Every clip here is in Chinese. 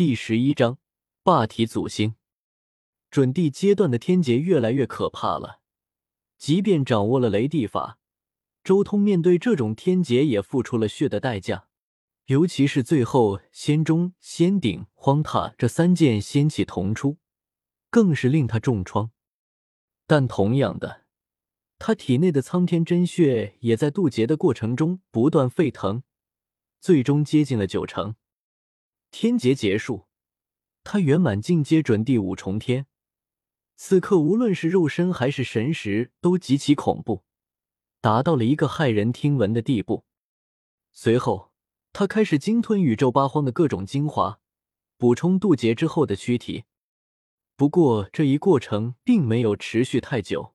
第十一章霸体祖星。准地阶段的天劫越来越可怕了，即便掌握了雷地法，周通面对这种天劫也付出了血的代价。尤其是最后仙中、仙顶、荒塔这三件仙器同出，更是令他重创。但同样的，他体内的苍天真血也在渡劫的过程中不断沸腾，最终接近了九成。天劫结束，他圆满进阶准第五重天。此刻无论是肉身还是神识都极其恐怖，达到了一个骇人听闻的地步。随后，他开始鲸吞宇宙八荒的各种精华，补充渡劫之后的躯体。不过这一过程并没有持续太久，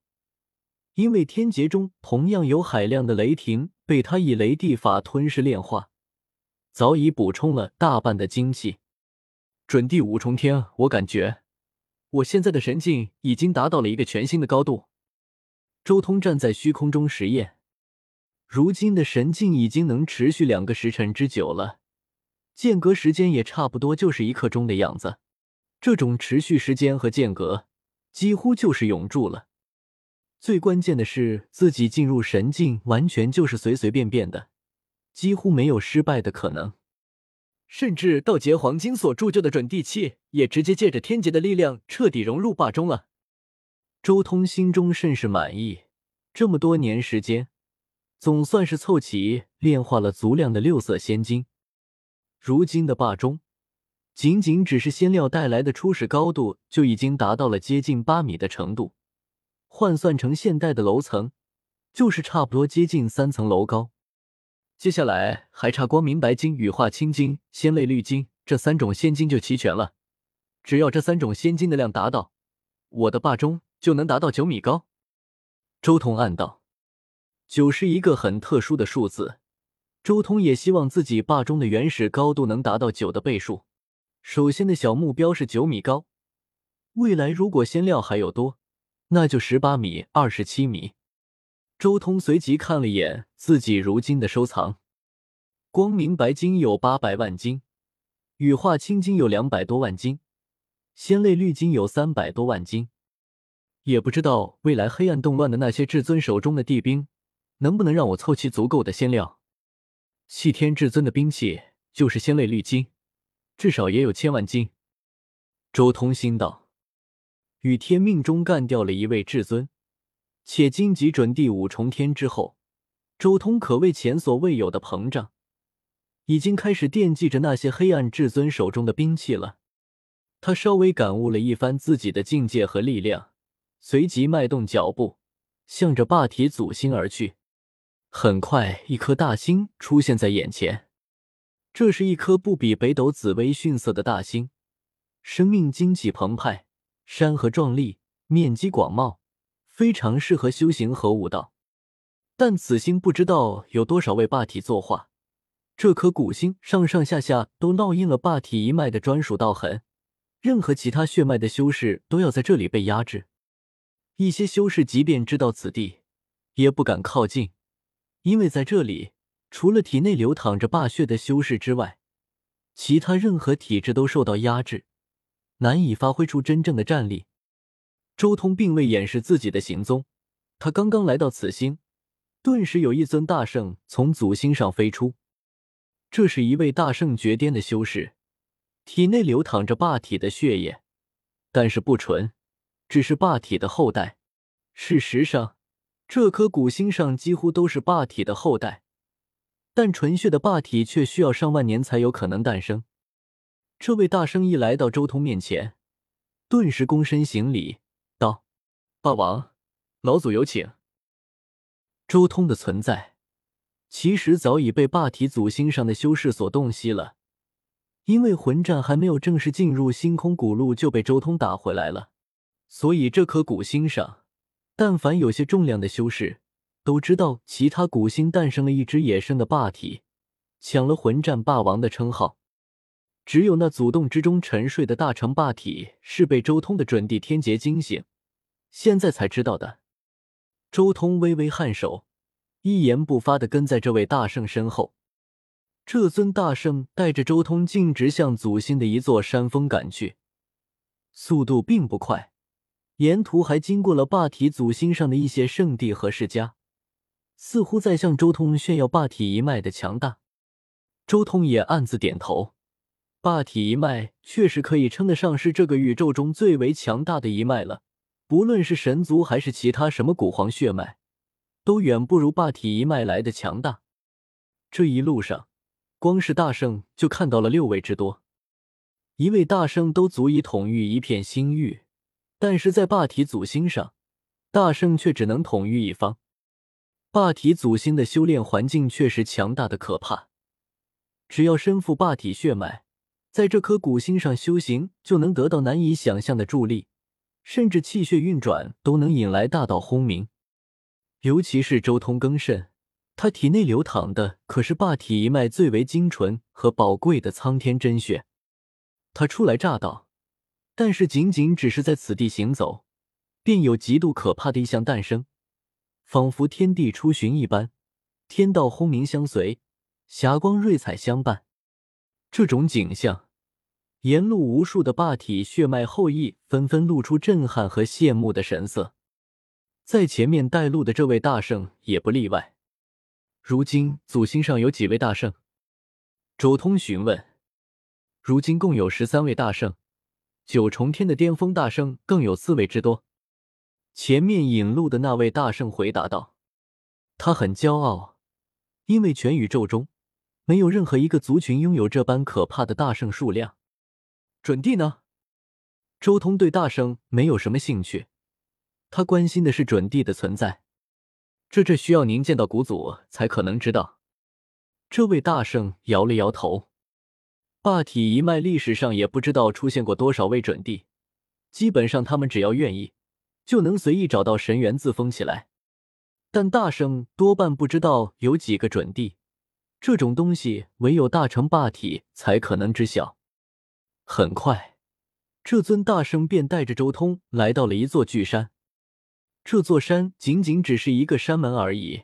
因为天劫中同样有海量的雷霆被他以雷地法吞噬炼化。早已补充了大半的精气，准第五重天，我感觉我现在的神境已经达到了一个全新的高度。周通站在虚空中实验，如今的神境已经能持续两个时辰之久了，间隔时间也差不多就是一刻钟的样子。这种持续时间和间隔，几乎就是永驻了。最关键的是，自己进入神境完全就是随随便便的。几乎没有失败的可能，甚至道劫黄金所铸就的准地器也直接借着天劫的力量彻底融入霸中了。周通心中甚是满意，这么多年时间，总算是凑齐炼化了足量的六色仙金。如今的霸中，仅仅只是仙料带来的初始高度就已经达到了接近八米的程度，换算成现代的楼层，就是差不多接近三层楼高。接下来还差光明白金、羽化青金、仙泪绿金这三种仙金就齐全了。只要这三种仙金的量达到，我的霸中就能达到九米高。周通暗道：“九是一个很特殊的数字，周通也希望自己霸中的原始高度能达到九的倍数。首先的小目标是九米高，未来如果仙料还有多，那就十八米、二十七米。”周通随即看了一眼自己如今的收藏，光明白金有八百万斤，羽化青金有两百多万斤，仙泪绿金有三百多万斤。也不知道未来黑暗动乱的那些至尊手中的地兵，能不能让我凑齐足够的仙料。弃天至尊的兵器就是仙泪绿金，至少也有千万斤。周通心道，与天命中干掉了一位至尊。且荆棘准第五重天之后，周通可谓前所未有的膨胀，已经开始惦记着那些黑暗至尊手中的兵器了。他稍微感悟了一番自己的境界和力量，随即迈动脚步，向着霸体祖星而去。很快，一颗大星出现在眼前。这是一颗不比北斗紫薇逊色的大星，生命精气澎湃，山河壮丽，面积广袤。非常适合修行和武道，但此星不知道有多少位霸体作化。这颗古星上上下下都烙印了霸体一脉的专属道痕，任何其他血脉的修士都要在这里被压制。一些修士即便知道此地，也不敢靠近，因为在这里，除了体内流淌着霸血的修士之外，其他任何体质都受到压制，难以发挥出真正的战力。周通并未掩饰自己的行踪，他刚刚来到此星，顿时有一尊大圣从祖星上飞出。这是一位大圣绝巅的修士，体内流淌着霸体的血液，但是不纯，只是霸体的后代。事实上，这颗古星上几乎都是霸体的后代，但纯血的霸体却需要上万年才有可能诞生。这位大圣一来到周通面前，顿时躬身行礼。霸王，老祖有请。周通的存在，其实早已被霸体祖星上的修士所洞悉了。因为魂战还没有正式进入星空古路，就被周通打回来了，所以这颗古星上，但凡有些重量的修士，都知道其他古星诞生了一只野生的霸体，抢了魂战霸王的称号。只有那祖洞之中沉睡的大成霸体，是被周通的准地天劫惊醒。现在才知道的。周通微微颔首，一言不发的跟在这位大圣身后。这尊大圣带着周通径直向祖星的一座山峰赶去，速度并不快，沿途还经过了霸体祖星上的一些圣地和世家，似乎在向周通炫耀霸体一脉的强大。周通也暗自点头，霸体一脉确实可以称得上是这个宇宙中最为强大的一脉了。不论是神族还是其他什么古皇血脉，都远不如霸体一脉来的强大。这一路上，光是大圣就看到了六位之多，一位大圣都足以统御一片星域，但是在霸体祖星上，大圣却只能统御一方。霸体祖星的修炼环境确实强大的可怕。只要身负霸体血脉，在这颗古星上修行，就能得到难以想象的助力，甚至气血运转都能引来大道轰鸣。尤其是周通更甚，他体内流淌的可是霸体一脉最为精纯和宝贵的苍天真血。他初来乍到，但是仅仅只是在此地行走，便有极度可怕的异象诞生，仿佛天地出巡一般，天道轰鸣相随。霞光瑞彩相伴，这种景象，沿路无数的霸体血脉后裔纷纷露出震撼和羡慕的神色。在前面带路的这位大圣也不例外。如今祖星上有几位大圣？周通询问。如今共有十三位大圣，九重天的巅峰大圣更有四位之多。前面引路的那位大圣回答道：“他很骄傲，因为全宇宙中。”没有任何一个族群拥有这般可怕的大圣数量。准帝呢？周通对大圣没有什么兴趣，他关心的是准帝的存在。这这需要您见到古祖才可能知道。这位大圣摇了摇头。霸体一脉历史上也不知道出现过多少位准帝，基本上他们只要愿意，就能随意找到神元自封起来。但大圣多半不知道有几个准帝。这种东西唯有大成霸体才可能知晓。很快，这尊大圣便带着周通来到了一座巨山。这座山仅仅只是一个山门而已，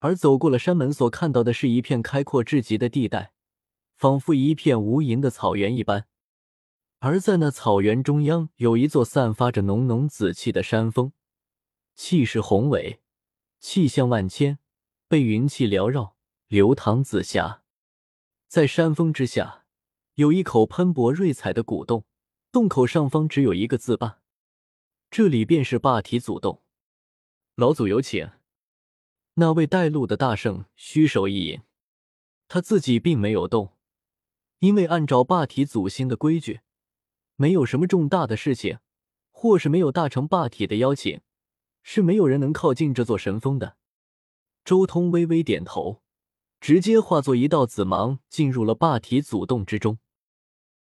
而走过了山门，所看到的是一片开阔至极的地带，仿佛一片无垠的草原一般。而在那草原中央，有一座散发着浓浓紫气的山峰，气势宏伟，气象万千，被云气缭绕。流淌紫霞，在山峰之下，有一口喷薄瑞彩的古洞，洞口上方只有一个字霸，这里便是霸体祖洞。老祖有请。那位带路的大圣虚手一引，他自己并没有动，因为按照霸体祖星的规矩，没有什么重大的事情，或是没有大成霸体的邀请，是没有人能靠近这座神峰的。周通微微点头。直接化作一道紫芒，进入了霸体祖洞之中。